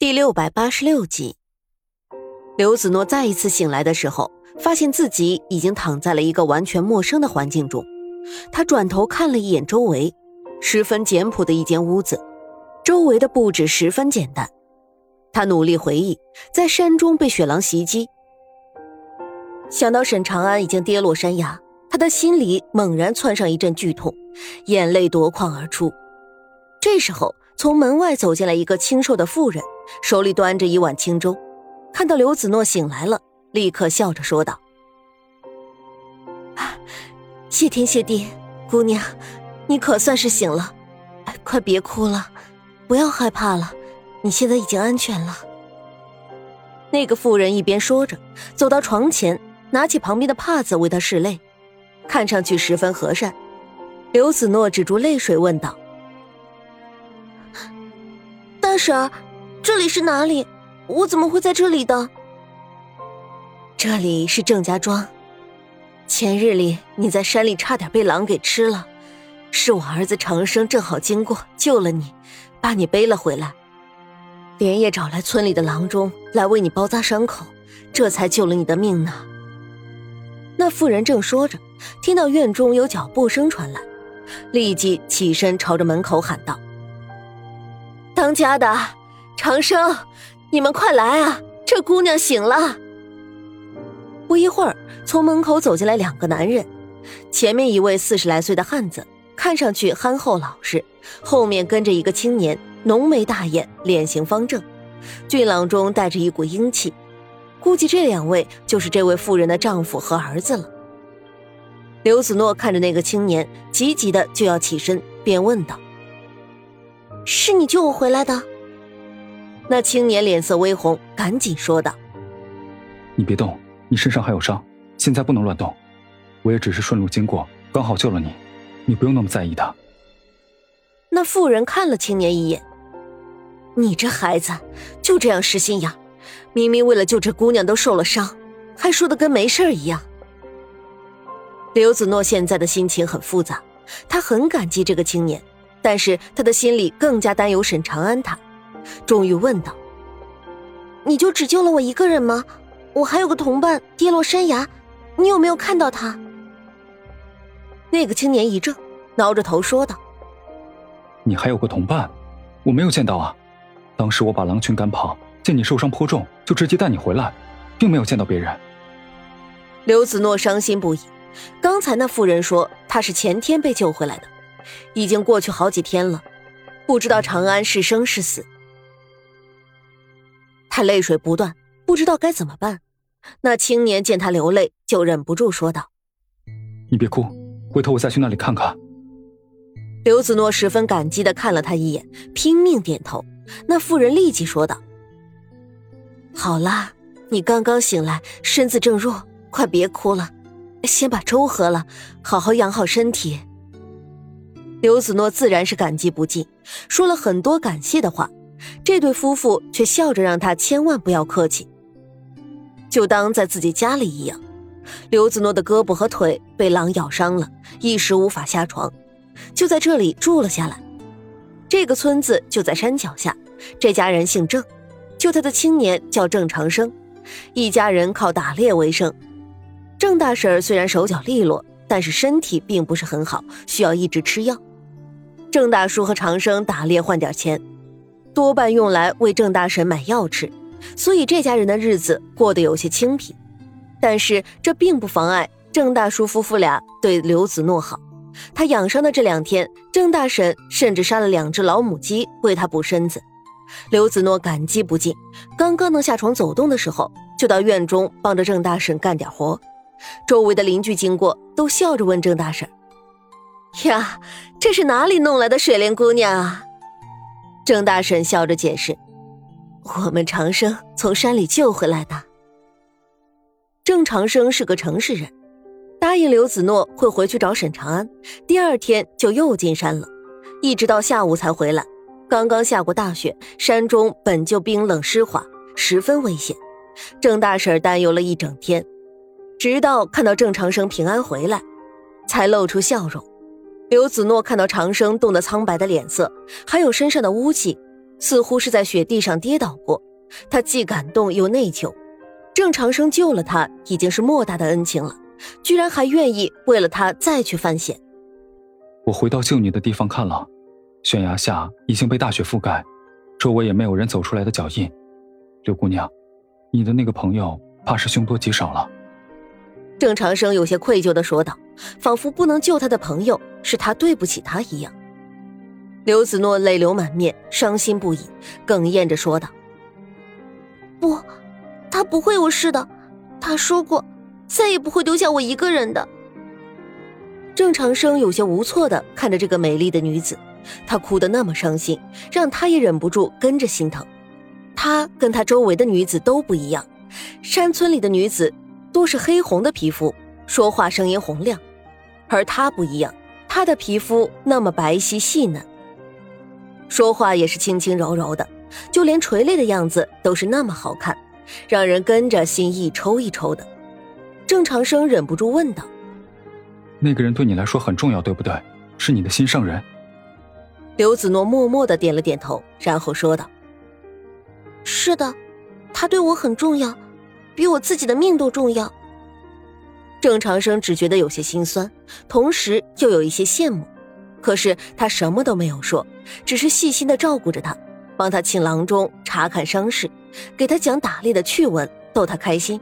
第六百八十六集，刘子诺再一次醒来的时候，发现自己已经躺在了一个完全陌生的环境中。他转头看了一眼周围，十分简朴的一间屋子，周围的布置十分简单。他努力回忆，在山中被雪狼袭击，想到沈长安已经跌落山崖，他的心里猛然窜上一阵剧痛，眼泪夺眶而出。这时候，从门外走进来一个清瘦的妇人。手里端着一碗清粥，看到刘子诺醒来了，立刻笑着说道：“谢天谢地，姑娘，你可算是醒了，快别哭了，不要害怕了，你现在已经安全了。”那个妇人一边说着，走到床前，拿起旁边的帕子为他拭泪，看上去十分和善。刘子诺止住泪水，问道：“大婶。”这里是哪里？我怎么会在这里的？这里是郑家庄。前日里你在山里差点被狼给吃了，是我儿子长生正好经过，救了你，把你背了回来，连夜找来村里的郎中来为你包扎伤口，这才救了你的命呢。那妇人正说着，听到院中有脚步声传来，立即起身朝着门口喊道：“当家的！”长生，你们快来啊！这姑娘醒了。不一会儿，从门口走进来两个男人，前面一位四十来岁的汉子，看上去憨厚老实；后面跟着一个青年，浓眉大眼，脸型方正，俊朗中带着一股英气。估计这两位就是这位妇人的丈夫和儿子了。刘子诺看着那个青年，急急的就要起身，便问道：“是你救我回来的？”那青年脸色微红，赶紧说道：“你别动，你身上还有伤，现在不能乱动。我也只是顺路经过，刚好救了你，你不用那么在意的。”那妇人看了青年一眼：“你这孩子就这样失心眼，明明为了救这姑娘都受了伤，还说的跟没事一样。”刘子诺现在的心情很复杂，他很感激这个青年，但是他的心里更加担忧沈长安他。终于问道：“你就只救了我一个人吗？我还有个同伴跌落山崖，你有没有看到他？”那个青年一怔，挠着头说道：“你还有个同伴？我没有见到啊。当时我把狼群赶跑，见你受伤颇重，就直接带你回来，并没有见到别人。”刘子诺伤心不已。刚才那妇人说他是前天被救回来的，已经过去好几天了，不知道长安是生是死。他泪水不断，不知道该怎么办。那青年见他流泪，就忍不住说道：“你别哭，回头我再去那里看看。”刘子诺十分感激的看了他一眼，拼命点头。那妇人立即说道：“好啦，你刚刚醒来，身子正弱，快别哭了，先把粥喝了，好好养好身体。”刘子诺自然是感激不尽，说了很多感谢的话。这对夫妇却笑着让他千万不要客气，就当在自己家里一样。刘子诺的胳膊和腿被狼咬伤了，一时无法下床，就在这里住了下来。这个村子就在山脚下，这家人姓郑，救他的青年叫郑长生，一家人靠打猎为生。郑大婶虽然手脚利落，但是身体并不是很好，需要一直吃药。郑大叔和长生打猎换点钱。多半用来为郑大婶买药吃，所以这家人的日子过得有些清贫。但是这并不妨碍郑大叔夫妇俩对刘子诺好。他养伤的这两天，郑大婶甚至杀了两只老母鸡为他补身子。刘子诺感激不尽，刚刚能下床走动的时候，就到院中帮着郑大婶干点活。周围的邻居经过，都笑着问郑大婶：“呀，这是哪里弄来的水莲姑娘啊？”郑大婶笑着解释：“我们长生从山里救回来的。”郑长生是个城市人，答应刘子诺会回去找沈长安，第二天就又进山了，一直到下午才回来。刚刚下过大雪，山中本就冰冷湿滑，十分危险。郑大婶担忧了一整天，直到看到郑长生平安回来，才露出笑容。刘子诺看到长生冻得苍白的脸色，还有身上的污迹，似乎是在雪地上跌倒过。他既感动又内疚。郑长生救了他，已经是莫大的恩情了，居然还愿意为了他再去犯险。我回到救你的地方看了，悬崖下已经被大雪覆盖，周围也没有人走出来的脚印。刘姑娘，你的那个朋友怕是凶多吉少了。郑长生有些愧疚的说道，仿佛不能救他的朋友是他对不起他一样。刘子诺泪流满面，伤心不已，哽咽着说道：“不。”他不会有事的，他说过，再也不会丢下我一个人的。郑长生有些无措的看着这个美丽的女子，她哭得那么伤心，让他也忍不住跟着心疼。他跟他周围的女子都不一样，山村里的女子多是黑红的皮肤，说话声音洪亮，而他不一样，她的皮肤那么白皙细嫩，说话也是轻轻柔柔的，就连垂泪的样子都是那么好看。让人跟着心一抽一抽的，郑长生忍不住问道：“那个人对你来说很重要，对不对？是你的心上人？”刘子诺默默的点了点头，然后说道：“是的，他对我很重要，比我自己的命都重要。”郑长生只觉得有些心酸，同时又有一些羡慕，可是他什么都没有说，只是细心的照顾着他。帮他请郎中查看伤势，给他讲打猎的趣闻，逗他开心。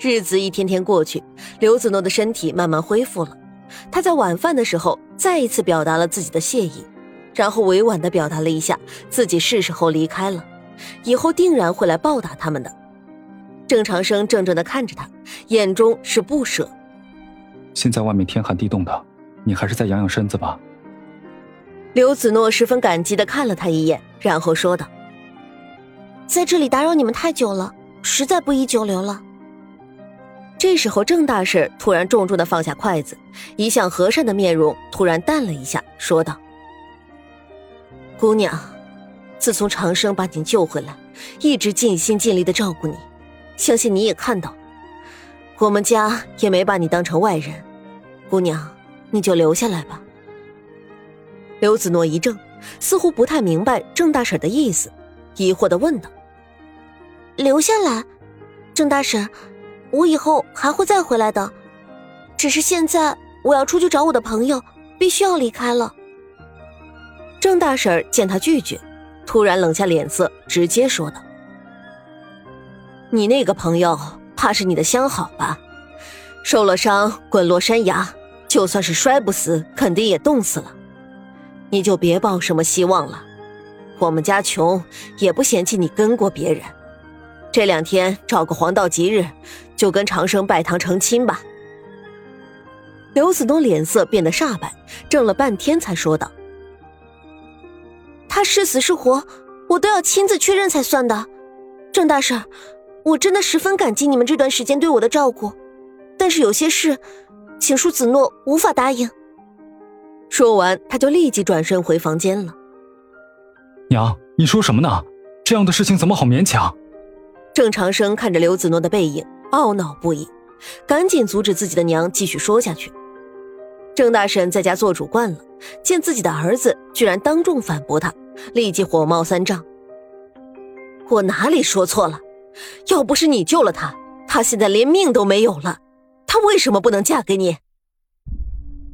日子一天天过去，刘子诺的身体慢慢恢复了。他在晚饭的时候再一次表达了自己的谢意，然后委婉的表达了一下自己是时候离开了，以后定然会来报答他们的。郑长生怔怔的看着他，眼中是不舍。现在外面天寒地冻的，你还是再养养身子吧。刘子诺十分感激的看了他一眼，然后说道：“在这里打扰你们太久了，实在不宜久留了。”这时候，郑大婶突然重重的放下筷子，一向和善的面容突然淡了一下，说道：“姑娘，自从长生把你救回来，一直尽心尽力的照顾你，相信你也看到，我们家也没把你当成外人。姑娘，你就留下来吧。”刘子诺一怔，似乎不太明白郑大婶的意思，疑惑的问道：“留下来，郑大婶，我以后还会再回来的，只是现在我要出去找我的朋友，必须要离开了。”郑大婶见他拒绝，突然冷下脸色，直接说道：“你那个朋友怕是你的相好吧？受了伤，滚落山崖，就算是摔不死，肯定也冻死了。”你就别抱什么希望了，我们家穷，也不嫌弃你跟过别人。这两天找个黄道吉日，就跟长生拜堂成亲吧。刘子东脸色变得煞白，怔了半天才说道：“他是死是活，我都要亲自确认才算的。郑大婶，我真的十分感激你们这段时间对我的照顾，但是有些事，请恕子诺无法答应。”说完，他就立即转身回房间了。娘，你说什么呢？这样的事情怎么好勉强？郑长生看着刘子诺的背影，懊恼不已，赶紧阻止自己的娘继续说下去。郑大婶在家做主惯了，见自己的儿子居然当众反驳他，立即火冒三丈：“我哪里说错了？要不是你救了他，他现在连命都没有了，他为什么不能嫁给你？”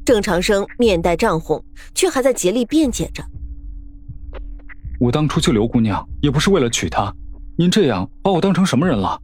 郑长生面带涨红，却还在竭力辩解着：“我当初救刘姑娘也不是为了娶她，您这样把我当成什么人了？”